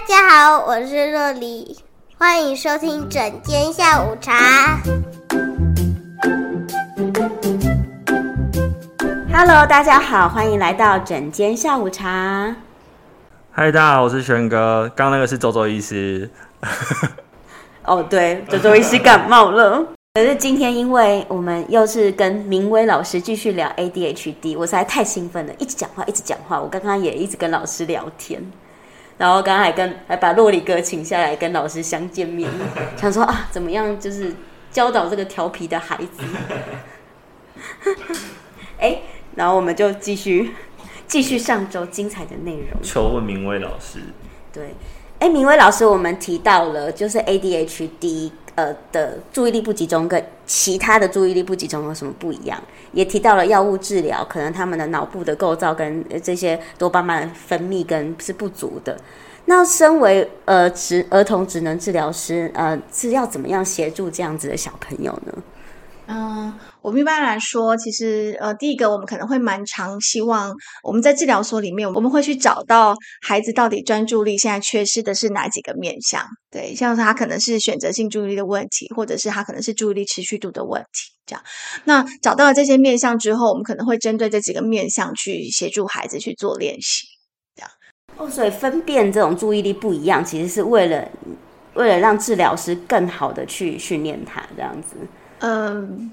大家好，我是若黎，欢迎收听整间下午茶。Hello，大家好，欢迎来到整间下午茶。嗨，大家好，我是轩哥。刚刚那个是周周医师。哦，对，周周医师感冒了。可是今天，因为我们又是跟明威老师继续聊 ADHD，我实在太兴奋了，一直讲话，一直讲话。我刚刚也一直跟老师聊天，然后刚刚还跟还把洛里哥请下来跟老师相见面，想说啊，怎么样，就是教导这个调皮的孩子。哎，然后我们就继续继续上周精彩的内容。求问明威老师。对，哎，明威老师，我们提到了就是 ADHD。呃的注意力不集中跟其他的注意力不集中有什么不一样？也提到了药物治疗，可能他们的脑部的构造跟这些多巴胺分泌跟是不足的。那身为呃职儿童职能治疗师，呃是要怎么样协助这样子的小朋友呢？嗯，我们一般来说，其实呃，第一个我们可能会蛮常希望我们在治疗所里面，我们会去找到孩子到底专注力现在缺失的是哪几个面向。对，像是他可能是选择性注意力的问题，或者是他可能是注意力持续度的问题。这样，那找到了这些面向之后，我们可能会针对这几个面向去协助孩子去做练习。这样哦，所以分辨这种注意力不一样，其实是为了为了让治疗师更好的去训练他这样子。嗯，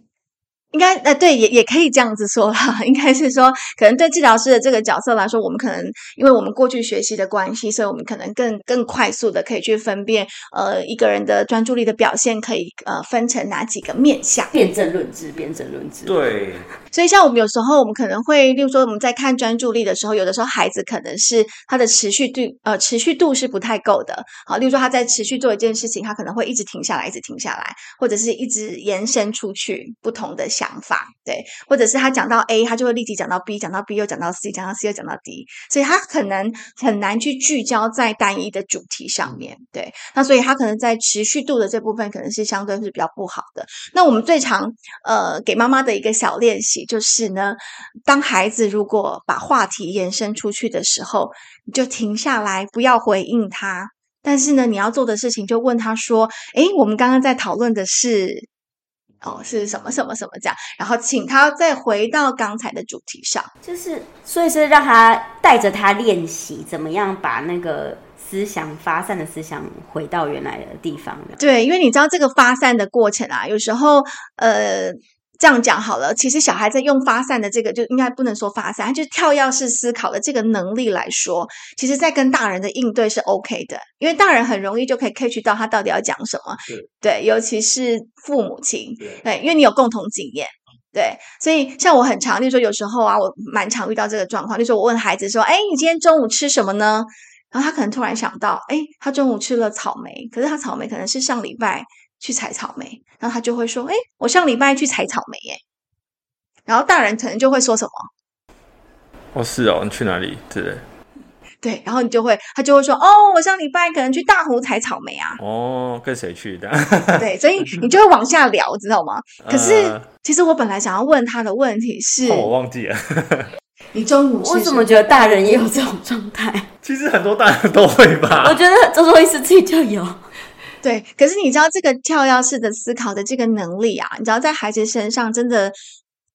应该呃，对，也也可以这样子说啦。应该是说，可能对治疗师的这个角色来说，我们可能因为我们过去学习的关系，所以我们可能更更快速的可以去分辨，呃，一个人的专注力的表现可以呃分成哪几个面向。辩证论治，辩证论治。对。所以，像我们有时候，我们可能会，例如说，我们在看专注力的时候，有的时候孩子可能是他的持续度，呃，持续度是不太够的。好，例如说他在持续做一件事情，他可能会一直停下来，一直停下来，或者是一直延伸出去不同的想想法，对，或者是他讲到 A，他就会立即讲到 B，讲到 B 又讲到 C，讲到 C 又讲到 D，所以他可能很难去聚焦在单一的主题上面，对。那所以他可能在持续度的这部分，可能是相对是比较不好的。那我们最常呃给妈妈的一个小练习。就是呢，当孩子如果把话题延伸出去的时候，你就停下来，不要回应他。但是呢，你要做的事情就问他说：“诶，我们刚刚在讨论的是哦，是什么什么什么这样？”然后请他再回到刚才的主题上，就是所以是让他带着他练习怎么样把那个思想发散的思想回到原来的地方。对，因为你知道这个发散的过程啊，有时候呃。这样讲好了，其实小孩在用发散的这个，就应该不能说发散，他就是跳跃式思考的这个能力来说，其实在跟大人的应对是 OK 的，因为大人很容易就可以 catch 到他到底要讲什么。对，尤其是父母亲，对，对，因为你有共同经验，对，所以像我很常，例如说有时候啊，我蛮常遇到这个状况，例如说我问孩子说：“哎，你今天中午吃什么呢？”然后他可能突然想到：“哎，他中午吃了草莓，可是他草莓可能是上礼拜。”去采草莓，然后他就会说：“哎，我上礼拜去采草莓耶。”然后大人可能就会说什么：“哦，是哦，你去哪里？”对 对，然后你就会，他就会说：“哦，我上礼拜可能去大湖采草莓啊。”哦，跟谁去的？对，所以 你就会往下聊，知道吗？可是、呃、其实我本来想要问他的问题是，我忘记了。你中午我怎么觉得大人也有这种状态？其实很多大人都会吧。我觉得周周医师自己就有。对，可是你知道这个跳跃式的思考的这个能力啊，你知道在孩子身上真的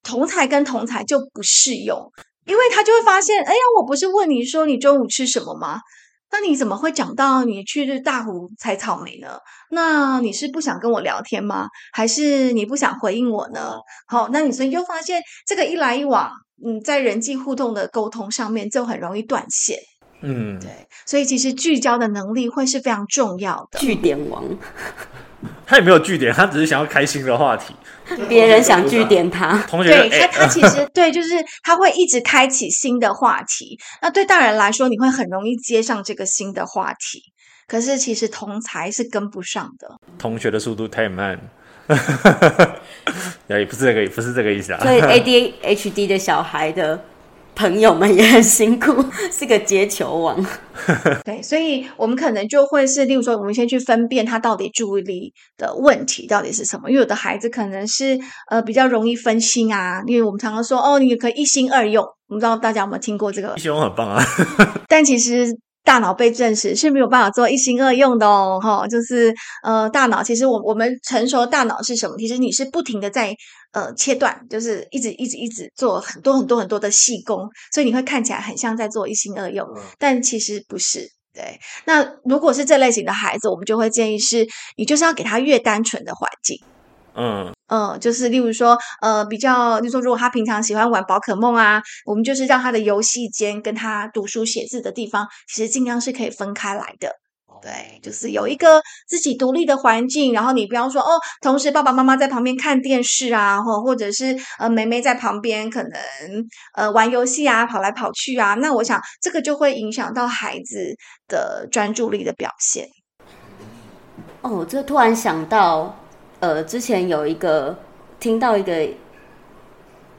同才跟同才就不适用，因为他就会发现，哎呀，我不是问你说你中午吃什么吗？那你怎么会讲到你去大湖采草莓呢？那你是不想跟我聊天吗？还是你不想回应我呢？好，那你所以就发现这个一来一往，嗯，在人际互动的沟通上面就很容易断线。嗯，对，所以其实聚焦的能力会是非常重要的。据点王，他也没有据点，他只是想要开心的话题。别人想据点他，同学，对他，他其实对，就是他会一直开启新的话题。那对大人来说，你会很容易接上这个新的话题，可是其实同才是跟不上的。同学的速度太慢，也不是这个，也不是这个意思啊。所以 ADHD 的小孩的。朋友们也很辛苦，是个接球王。对，所以我们可能就会是，例如说，我们先去分辨他到底注意力的问题到底是什么。因为有的孩子可能是呃比较容易分心啊，因为我们常常说哦，你可以一心二用。我不知道大家有没有听过这个？一心二用很棒啊。但其实大脑被证实是没有办法做一心二用的哦，哈，就是呃，大脑其实我我们成熟的大脑是什么？其实你是不停的在呃切断，就是一直一直一直做很多很多很多的细工，所以你会看起来很像在做一心二用，但其实不是。对，那如果是这类型的孩子，我们就会建议是，你就是要给他越单纯的环境。嗯嗯，就是例如说，呃，比较，就是说，如果他平常喜欢玩宝可梦啊，我们就是让他的游戏间跟他读书写字的地方，其实尽量是可以分开来的。对，就是有一个自己独立的环境，然后你不要说哦，同时爸爸妈妈在旁边看电视啊，或或者是呃，梅梅在旁边可能呃玩游戏啊，跑来跑去啊，那我想这个就会影响到孩子的专注力的表现。哦，这突然想到。呃，之前有一个听到一个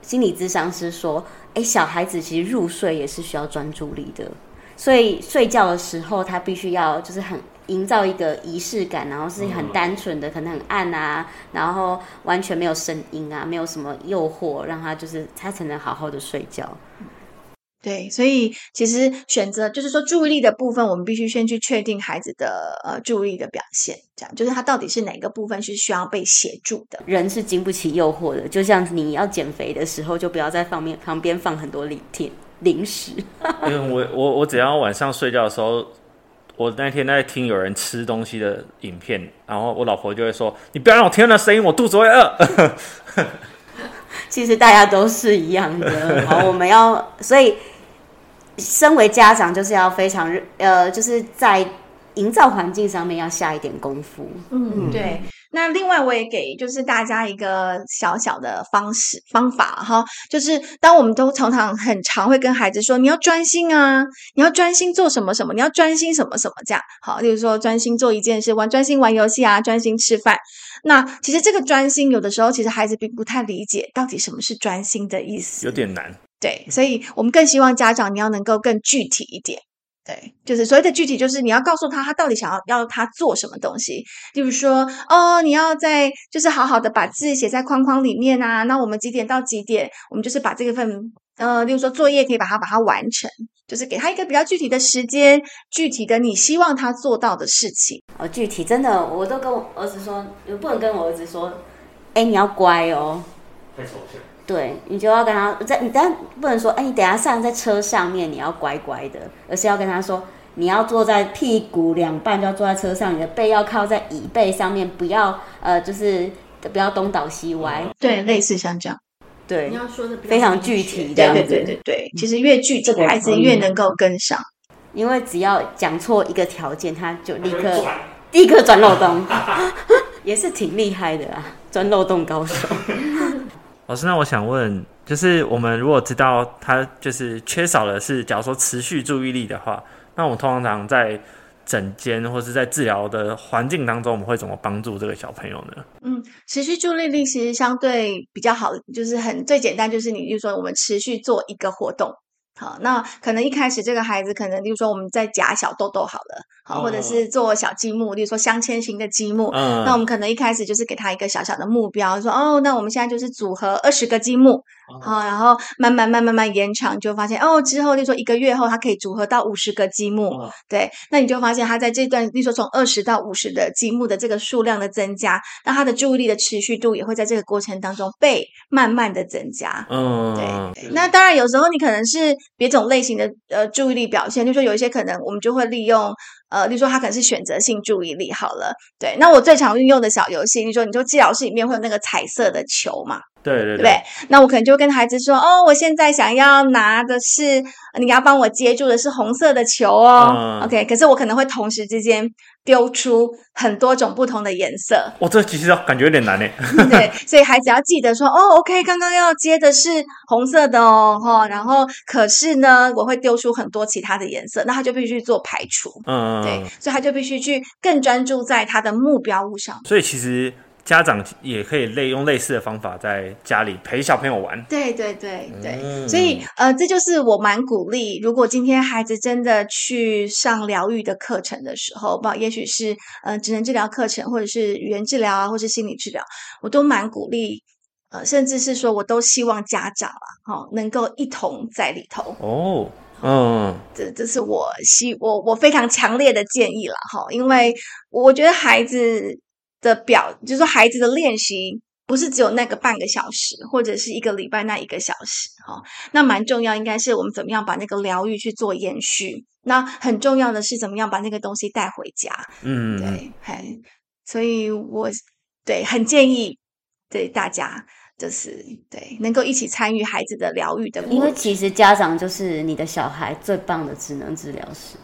心理咨商师说，哎，小孩子其实入睡也是需要专注力的，所以睡觉的时候他必须要就是很营造一个仪式感，然后是很单纯的，可能很暗啊，然后完全没有声音啊，没有什么诱惑，让他就是他才能好好的睡觉。对，所以其实选择就是说注意力的部分，我们必须先去确定孩子的呃注意力的表现，这样就是他到底是哪个部分是需要被协助的。人是经不起诱惑的，就像你要减肥的时候，就不要在旁边旁边放很多零甜零食。因为我我我只要晚上睡觉的时候，我那天在听有人吃东西的影片，然后我老婆就会说：“你不要让我听到那声音，我肚子会饿。”其实大家都是一样的，好，我们要所以。身为家长，就是要非常呃，就是在营造环境上面要下一点功夫。嗯，对。那另外，我也给就是大家一个小小的方式方法哈，就是当我们都常常很常会跟孩子说，你要专心啊，你要专心做什么什么，你要专心什么什么这样。好，例如说专心做一件事，玩专心玩游戏啊，专心吃饭。那其实这个专心，有的时候其实孩子并不太理解到底什么是专心的意思，有点难。对，所以我们更希望家长你要能够更具体一点。对，就是所谓的具体，就是你要告诉他他到底想要要他做什么东西。例如说，哦，你要在就是好好的把字写在框框里面啊。那我们几点到几点？我们就是把这个份呃，例如说作业可以把它把它完成，就是给他一个比较具体的时间，具体的你希望他做到的事情。哦，具体真的，我都跟我儿子说，你不能跟我儿子说，哎，你要乖哦。太丑对，你就要跟他在，你但不能说，哎，你等下上在车上面，你要乖乖的，而是要跟他说，你要坐在屁股两半，就要坐在车上，你的背要靠在椅背上面，不要呃，就是不要东倒西歪。对，类似像这样。对，你要说的非常具体，这样子。对对对对，其实越具体，孩子越能够跟上，因为只要讲错一个条件，他就立刻立刻钻漏洞，也是挺厉害的啊，钻漏洞高手。老师，那我想问，就是我们如果知道他就是缺少的是，假如说持续注意力的话，那我们通常在诊间或是在治疗的环境当中，我们会怎么帮助这个小朋友呢？嗯，持续注意力其实相对比较好，就是很最简单，就是你就说我们持续做一个活动。好，那可能一开始这个孩子可能，例如说我们在夹小豆豆好了，好，或者是做小积木，例如说镶嵌型的积木。嗯，那我们可能一开始就是给他一个小小的目标，说哦，那我们现在就是组合二十个积木。好，然后慢慢慢慢慢延长，就发现哦，之后就说一个月后，它可以组合到五十个积木。哦、对，那你就发现他在这段，例如说从二十到五十的积木的这个数量的增加，那他的注意力的持续度也会在这个过程当中被慢慢的增加。嗯，对，对。那当然有时候你可能是别种类型的呃注意力表现，就是说有一些可能我们就会利用呃，例如说他可能是选择性注意力好了。对，那我最常运用的小游戏，例如说你说治疗室里面会有那个彩色的球嘛。对对对，对，对，那我可能就跟孩子说，哦，我现在想要拿的是，你要帮我接住的是红色的球哦。嗯、OK，可是我可能会同时之间丢出很多种不同的颜色。我、哦、这其实感觉有点难呢。对，所以孩子要记得说，哦，OK，刚刚要接的是红色的哦，哈，然后可是呢，我会丢出很多其他的颜色，那他就必须做排除。嗯，对，所以他就必须去更专注在他的目标物上。所以其实。家长也可以类用类似的方法在家里陪小朋友玩。对对对对，嗯、所以呃，这就是我蛮鼓励。如果今天孩子真的去上疗愈的课程的时候，不，也许是呃，职能治疗课程，或者是语言治疗啊，或是心理治疗，我都蛮鼓励。呃，甚至是说，我都希望家长啊，哈、哦，能够一同在里头。哦。嗯，这这是我希我我非常强烈的建议了哈，因为我觉得孩子的表，就是说孩子的练习。不是只有那个半个小时，或者是一个礼拜那一个小时，哈，那蛮重要。应该是我们怎么样把那个疗愈去做延续。那很重要的是怎么样把那个东西带回家。嗯，对，嘿，所以我对很建议对大家，就是对能够一起参与孩子的疗愈的。因为其实家长就是你的小孩最棒的职能治疗师。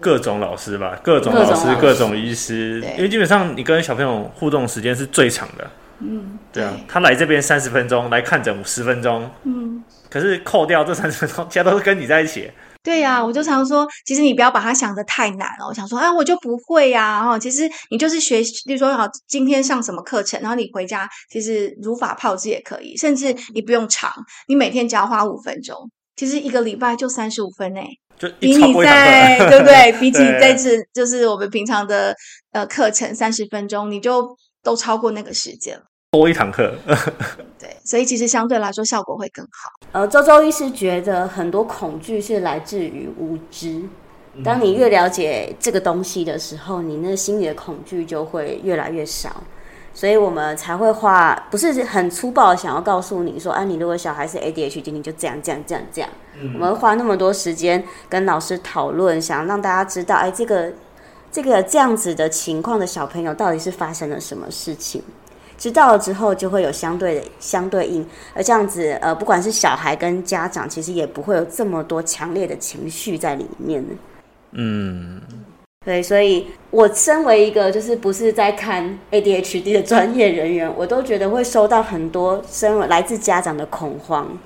各种老师吧，各种老师，各种，医师，因为基本上你跟小朋友互动时间是最长的。嗯，对啊，他来这边三十分钟，来看诊十分钟。嗯，可是扣掉这三十分钟，其他都是跟你在一起。对呀、啊，我就常说，其实你不要把它想得太难了。我想说，哎，我就不会呀，哈，其实你就是学，比如说，好，今天上什么课程，然后你回家，其实如法炮制也可以，甚至你不用长，你每天只要花五分钟，其实一个礼拜就三十五分诶，就比你在对不对？比起这次就是我们平常的呃课程三十分钟，你就。都超过那个时间了，多一堂课，对，所以其实相对来说效果会更好。呃，周周医师觉得很多恐惧是来自于无知。当你越了解这个东西的时候，你那心里的恐惧就会越来越少。所以我们才会花，不是很粗暴的想要告诉你说，啊，你如果小孩是 ADHD，你就这样这样这样这样。嗯、我们花那么多时间跟老师讨论，想让大家知道，哎，这个。这个这样子的情况的小朋友到底是发生了什么事情？知道了之后就会有相对的相对应，而这样子呃，不管是小孩跟家长，其实也不会有这么多强烈的情绪在里面。嗯，对，所以我身为一个就是不是在看 ADHD 的专业人员，我都觉得会收到很多身为来自家长的恐慌，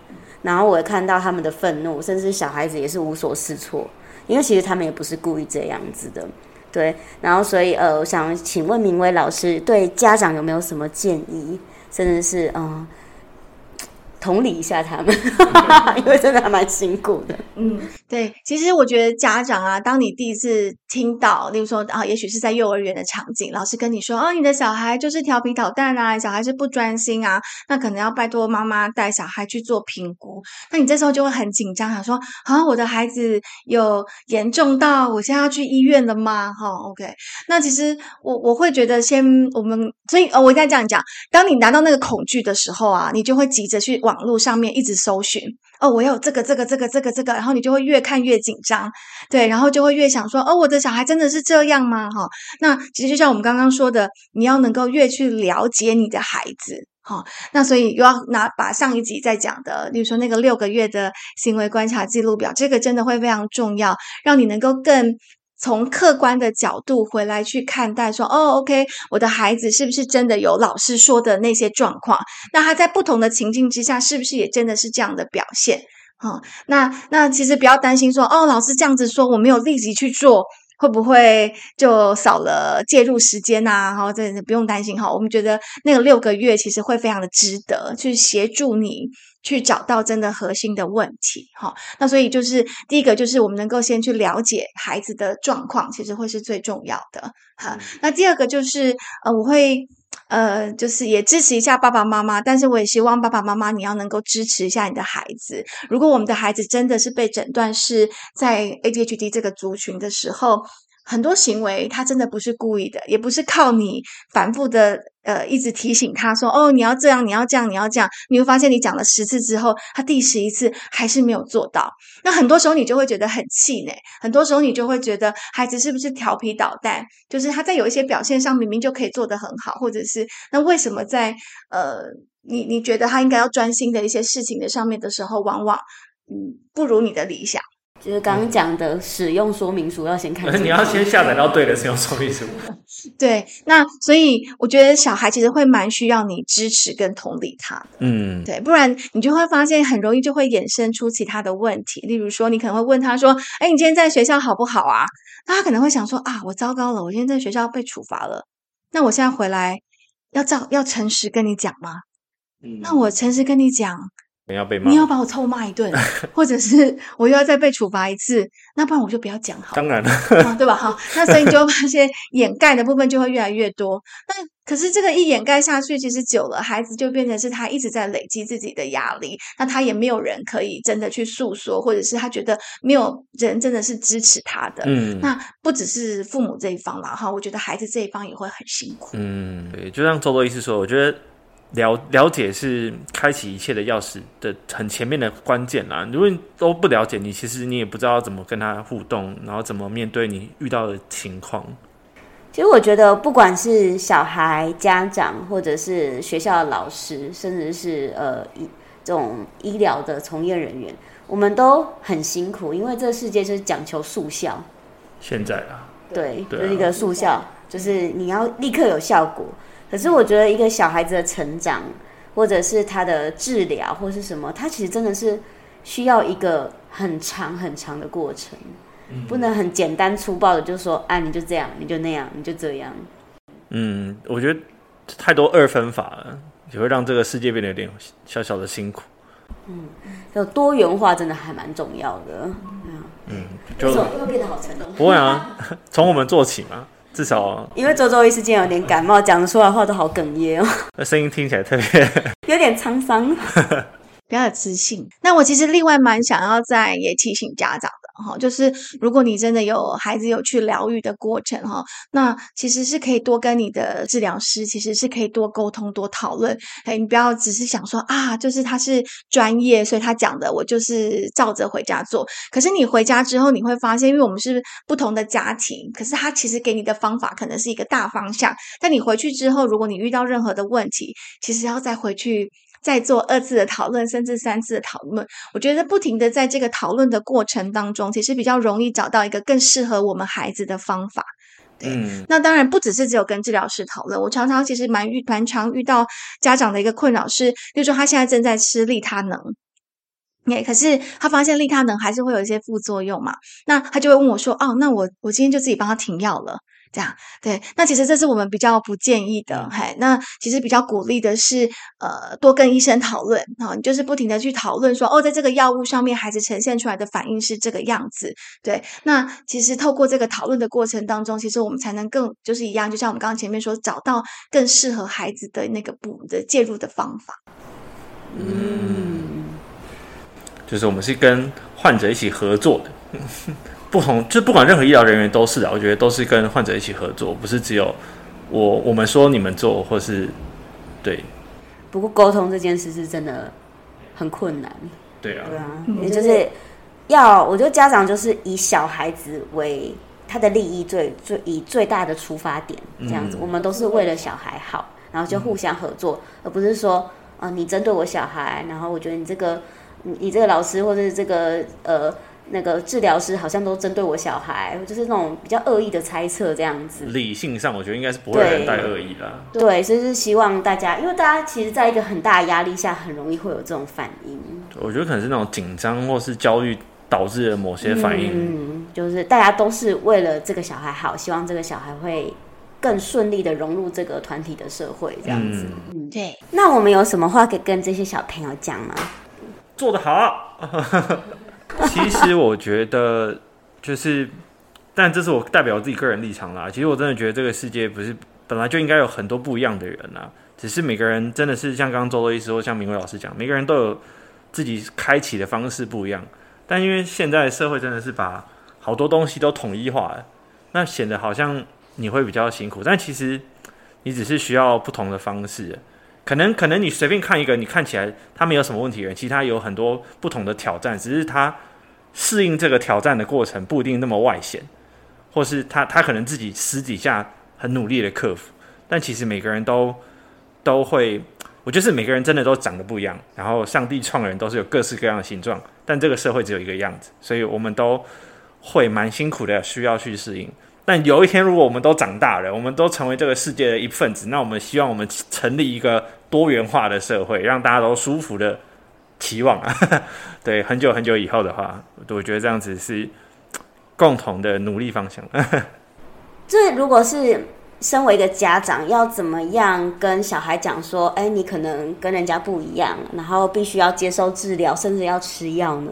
然后我会看到他们的愤怒，甚至小孩子也是无所适从，因为其实他们也不是故意这样子的。对，然后所以呃，我想请问明威老师，对家长有没有什么建议，甚至是嗯。同理一下他们，因为真的还蛮辛苦的。嗯，对，其实我觉得家长啊，当你第一次听到，例如说啊，也许是在幼儿园的场景，老师跟你说，哦，你的小孩就是调皮捣蛋啊，小孩是不专心啊，那可能要拜托妈妈带小孩去做评估。那你这时候就会很紧张，想说，啊，我的孩子有严重到我现在要去医院了吗？哈，OK。那其实我我会觉得先，先我们，所以呃，我应该这样讲，当你拿到那个恐惧的时候啊，你就会急着去往。网络上面一直搜寻哦，我要有这个这个这个这个这个，然后你就会越看越紧张，对，然后就会越想说哦，我的小孩真的是这样吗？哈，那其实就像我们刚刚说的，你要能够越去了解你的孩子，哈，那所以又要拿把上一集在讲的，例如说那个六个月的行为观察记录表，这个真的会非常重要，让你能够更。从客观的角度回来去看待说，哦，OK，我的孩子是不是真的有老师说的那些状况？那他在不同的情境之下，是不是也真的是这样的表现？哦，那那其实不要担心说，哦，老师这样子说，我没有立即去做，会不会就少了介入时间呐？哈，这不用担心哈。我们觉得那个六个月其实会非常的值得去协助你。去找到真的核心的问题，哈，那所以就是第一个就是我们能够先去了解孩子的状况，其实会是最重要的，哈。那第二个就是呃，我会呃，就是也支持一下爸爸妈妈，但是我也希望爸爸妈妈你要能够支持一下你的孩子。如果我们的孩子真的是被诊断是在 ADHD 这个族群的时候，很多行为他真的不是故意的，也不是靠你反复的呃一直提醒他说哦，你要这样，你要这样，你要这样，你会发现你讲了十次之后，他第十一次还是没有做到。那很多时候你就会觉得很气馁，很多时候你就会觉得孩子是不是调皮捣蛋？就是他在有一些表现上明明就可以做得很好，或者是那为什么在呃你你觉得他应该要专心的一些事情的上面的时候，往往嗯不如你的理想。就是刚刚讲的使用说明书要先看，你要先下载到对的使用说明书。对，那所以我觉得小孩其实会蛮需要你支持跟同理他的，嗯，对，不然你就会发现很容易就会衍生出其他的问题。例如说，你可能会问他说：“哎，你今天在学校好不好啊？”那他可能会想说：“啊，我糟糕了，我今天在学校被处罚了。那我现在回来要照要诚实跟你讲吗？嗯，那我诚实跟你讲。”你要被骂，你要把我臭骂一顿，或者是我又要再被处罚一次，那不然我就不要讲好了。当然了，对吧？哈，那所以你就发现掩盖的部分就会越来越多。那可是这个一掩盖下去，其实久了，孩子就变成是他一直在累积自己的压力，那他也没有人可以真的去诉说，或者是他觉得没有人真的是支持他的。嗯，那不只是父母这一方了哈，我觉得孩子这一方也会很辛苦。嗯，对，就像周周医师说，我觉得了了解是开启一切的钥匙的很前面的关键啦。如果你都不了解，你其实你也不知道怎么跟他互动，然后怎么面对你遇到的情况。其实我觉得，不管是小孩、家长，或者是学校的老师，甚至是呃医这种医疗的从业人员，我们都很辛苦，因为这个世界就是讲求速效。现在啊，对，就是一个速效，就是你要立刻有效果。可是我觉得，一个小孩子的成长，或者是他的治疗，或是什么，他其实真的是需要一个很长很长的过程。不能很简单粗暴的就说，啊，你就这样，你就那样，你就这样。嗯，我觉得太多二分法了，也会让这个世界变得有点小小的辛苦。嗯，有多元化真的还蛮重要的。嗯，嗯就又变得好沉重。不会啊，从我们做起嘛，至少。因为周周医师今天有点感冒，讲出来话都好哽咽哦。那声音听起来特别有点沧桑，比较有自信。那我其实另外蛮想要再也提醒家长的。哈，就是如果你真的有孩子有去疗愈的过程哈，那其实是可以多跟你的治疗师，其实是可以多沟通、多讨论。哎，你不要只是想说啊，就是他是专业，所以他讲的我就是照着回家做。可是你回家之后，你会发现，因为我们是不同的家庭，可是他其实给你的方法可能是一个大方向。但你回去之后，如果你遇到任何的问题，其实要再回去。再做二次的讨论，甚至三次的讨论，我觉得不停的在这个讨论的过程当中，其实比较容易找到一个更适合我们孩子的方法。对，嗯、那当然不只是只有跟治疗师讨论，我常常其实蛮遇蛮常遇到家长的一个困扰是，比如说他现在正在吃利他能，哎，可是他发现利他能还是会有一些副作用嘛，那他就会问我说，哦，那我我今天就自己帮他停药了。这样对，那其实这是我们比较不建议的，嘿。那其实比较鼓励的是，呃，多跟医生讨论啊，你就是不停的去讨论说，哦，在这个药物上面，孩子呈现出来的反应是这个样子，对。那其实透过这个讨论的过程当中，其实我们才能更就是一样，就像我们刚刚前面说，找到更适合孩子的那个补的介入的方法。嗯，就是我们是跟患者一起合作的。不同，就不管任何医疗人员都是的，我觉得都是跟患者一起合作，不是只有我我们说你们做，或是对。不过沟通这件事是真的很困难。对啊，对啊，也就是要，我觉得家长就是以小孩子为他的利益最最以最大的出发点，这样子，嗯、我们都是为了小孩好，然后就互相合作，嗯、而不是说啊、呃，你针对我小孩，然后我觉得你这个你你这个老师或者是这个呃。那个治疗师好像都针对我小孩，就是那种比较恶意的猜测这样子。理性上，我觉得应该是不会有人带恶意的。对，所以是希望大家，因为大家其实在一个很大的压力下，很容易会有这种反应。我觉得可能是那种紧张或是焦虑导致的某些反应。嗯，就是大家都是为了这个小孩好，希望这个小孩会更顺利的融入这个团体的社会这样子。嗯，对。那我们有什么话可以跟这些小朋友讲吗？做得好。其实我觉得，就是，但这是我代表我自己个人立场啦。其实我真的觉得这个世界不是本来就应该有很多不一样的人啦，只是每个人真的是像刚刚周周医师或像明伟老师讲，每个人都有自己开启的方式不一样。但因为现在社会真的是把好多东西都统一化了，那显得好像你会比较辛苦，但其实你只是需要不同的方式。可能可能你随便看一个，你看起来他没有什么问题，其他有很多不同的挑战，只是他适应这个挑战的过程不一定那么外显，或是他他可能自己私底下很努力的克服，但其实每个人都都会，我觉得是每个人真的都长得不一样，然后上帝创人都是有各式各样的形状，但这个社会只有一个样子，所以我们都会蛮辛苦的，需要去适应。但有一天，如果我们都长大了，我们都成为这个世界的一份子，那我们希望我们成立一个多元化的社会，让大家都舒服的期望啊。对，很久很久以后的话，我觉得这样子是共同的努力方向。这如果是身为一个家长，要怎么样跟小孩讲说，哎，你可能跟人家不一样，然后必须要接受治疗，甚至要吃药呢？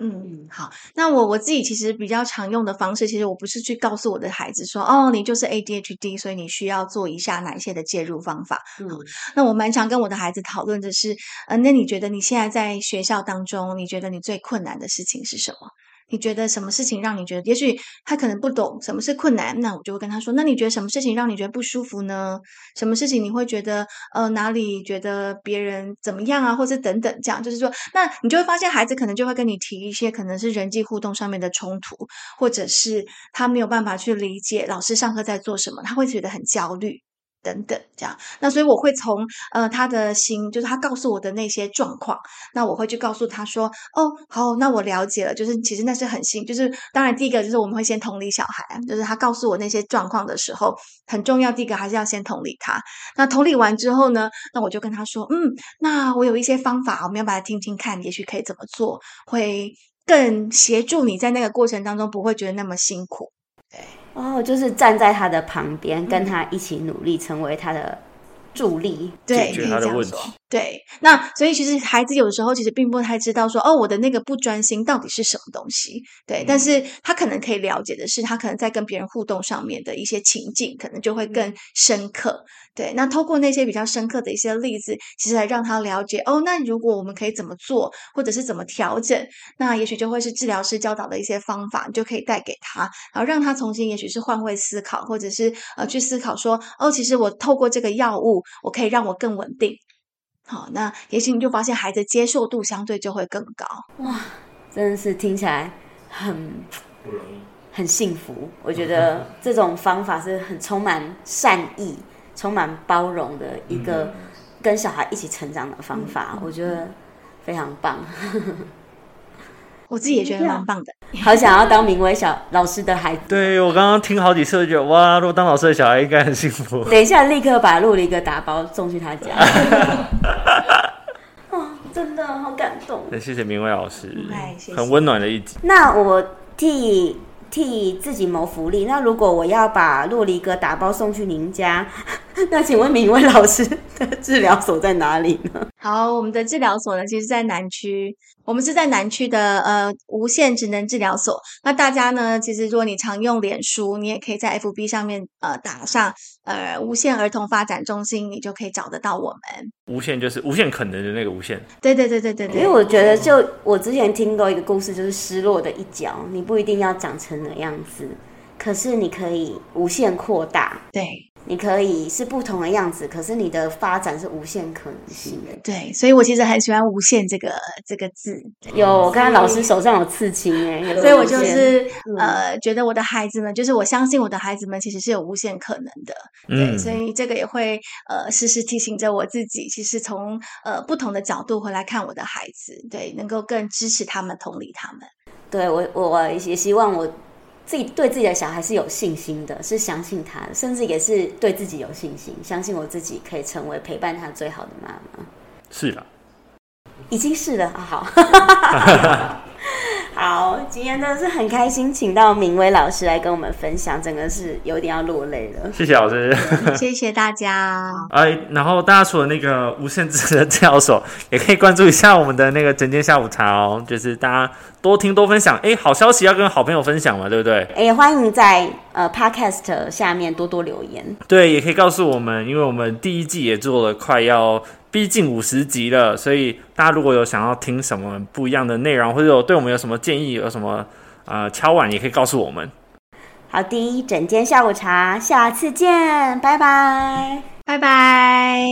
嗯，好。那我我自己其实比较常用的方式，其实我不是去告诉我的孩子说，哦，你就是 ADHD，所以你需要做一下哪一些的介入方法。嗯，那我蛮常跟我的孩子讨论的是，呃，那你觉得你现在在学校当中，你觉得你最困难的事情是什么？你觉得什么事情让你觉得，也许他可能不懂什么是困难，那我就会跟他说，那你觉得什么事情让你觉得不舒服呢？什么事情你会觉得呃哪里觉得别人怎么样啊，或者等等这样，就是说，那你就会发现孩子可能就会跟你提一些可能是人际互动上面的冲突，或者是他没有办法去理解老师上课在做什么，他会觉得很焦虑。等等，这样，那所以我会从呃他的心，就是他告诉我的那些状况，那我会去告诉他说，哦，好，那我了解了，就是其实那是很新，就是当然第一个就是我们会先同理小孩，就是他告诉我那些状况的时候，很重要，第一个还是要先同理他。那同理完之后呢，那我就跟他说，嗯，那我有一些方法，我们要把它听听看，也许可以怎么做，会更协助你在那个过程当中不会觉得那么辛苦。对。哦，就是站在他的旁边，跟他一起努力，成为他的助力，解决他的问题。对，那所以其实孩子有的时候其实并不太知道说，哦，我的那个不专心到底是什么东西。对，嗯、但是他可能可以了解的是，他可能在跟别人互动上面的一些情境，可能就会更深刻。对，那透过那些比较深刻的一些例子，其实来让他了解，哦，那如果我们可以怎么做，或者是怎么调整，那也许就会是治疗师教导的一些方法，你就可以带给他，然后让他重新，也许是换位思考，或者是呃去思考说，哦，其实我透过这个药物，我可以让我更稳定。好，那也许你就发现孩子接受度相对就会更高。哇，真的是听起来很不容易，很幸福。我觉得 这种方法是很充满善意、充满包容的一个跟小孩一起成长的方法。嗯、我觉得非常棒。我自己也觉得蛮棒的，好想要当明威小老师的孩子。对，我刚刚听好几次，就觉得哇，如果当老师的小孩应该很幸福。等一下，立刻把陆离哥打包送去他家。哦，真的好感动。谢谢明威老师，很温暖的一集。那我替。替自己谋福利。那如果我要把洛黎哥打包送去您家，那请问明威老师的治疗所在哪里呢？好，我们的治疗所呢，其实在南区。我们是在南区的呃无线职能治疗所。那大家呢，其实如果你常用脸书，你也可以在 FB 上面呃打上呃无限儿童发展中心，你就可以找得到我们。无限就是无限可能的那个无限。对对对对对对。因为我觉得，就我之前听过一个故事，就是失落的一角，你不一定要长成那样子，可是你可以无限扩大。对。你可以是不同的样子，可是你的发展是无限可能性的。对，所以我其实很喜欢“无限”这个这个字。有，我看到老师手上有刺青哎，所以我就是呃，觉得我的孩子们，就是我相信我的孩子们其实是有无限可能的。对，嗯、所以这个也会呃时时提醒着我自己，其实从呃不同的角度回来看我的孩子，对，能够更支持他们、同理他们。对我，我也希望我。自己对自己的小孩是有信心的，是相信他的，甚至也是对自己有信心，相信我自己可以成为陪伴他最好的妈妈。是的，已经是了啊！好。好，今天真的是很开心，请到明威老师来跟我们分享，整个是有点要落泪了。谢谢老师，谢谢大家。哎，然后大家除了那个无限制的治疗所，也可以关注一下我们的那个整间下午茶哦，就是大家多听多分享。哎，好消息要跟好朋友分享嘛，对不对？哎，欢迎在呃 Podcast 下面多多留言。对，也可以告诉我们，因为我们第一季也做了快要。毕竟五十集了，所以大家如果有想要听什么不一样的内容，或者有对我们有什么建议，有什么呃敲碗，也可以告诉我们。好的，整间下午茶，下次见，拜拜，拜拜。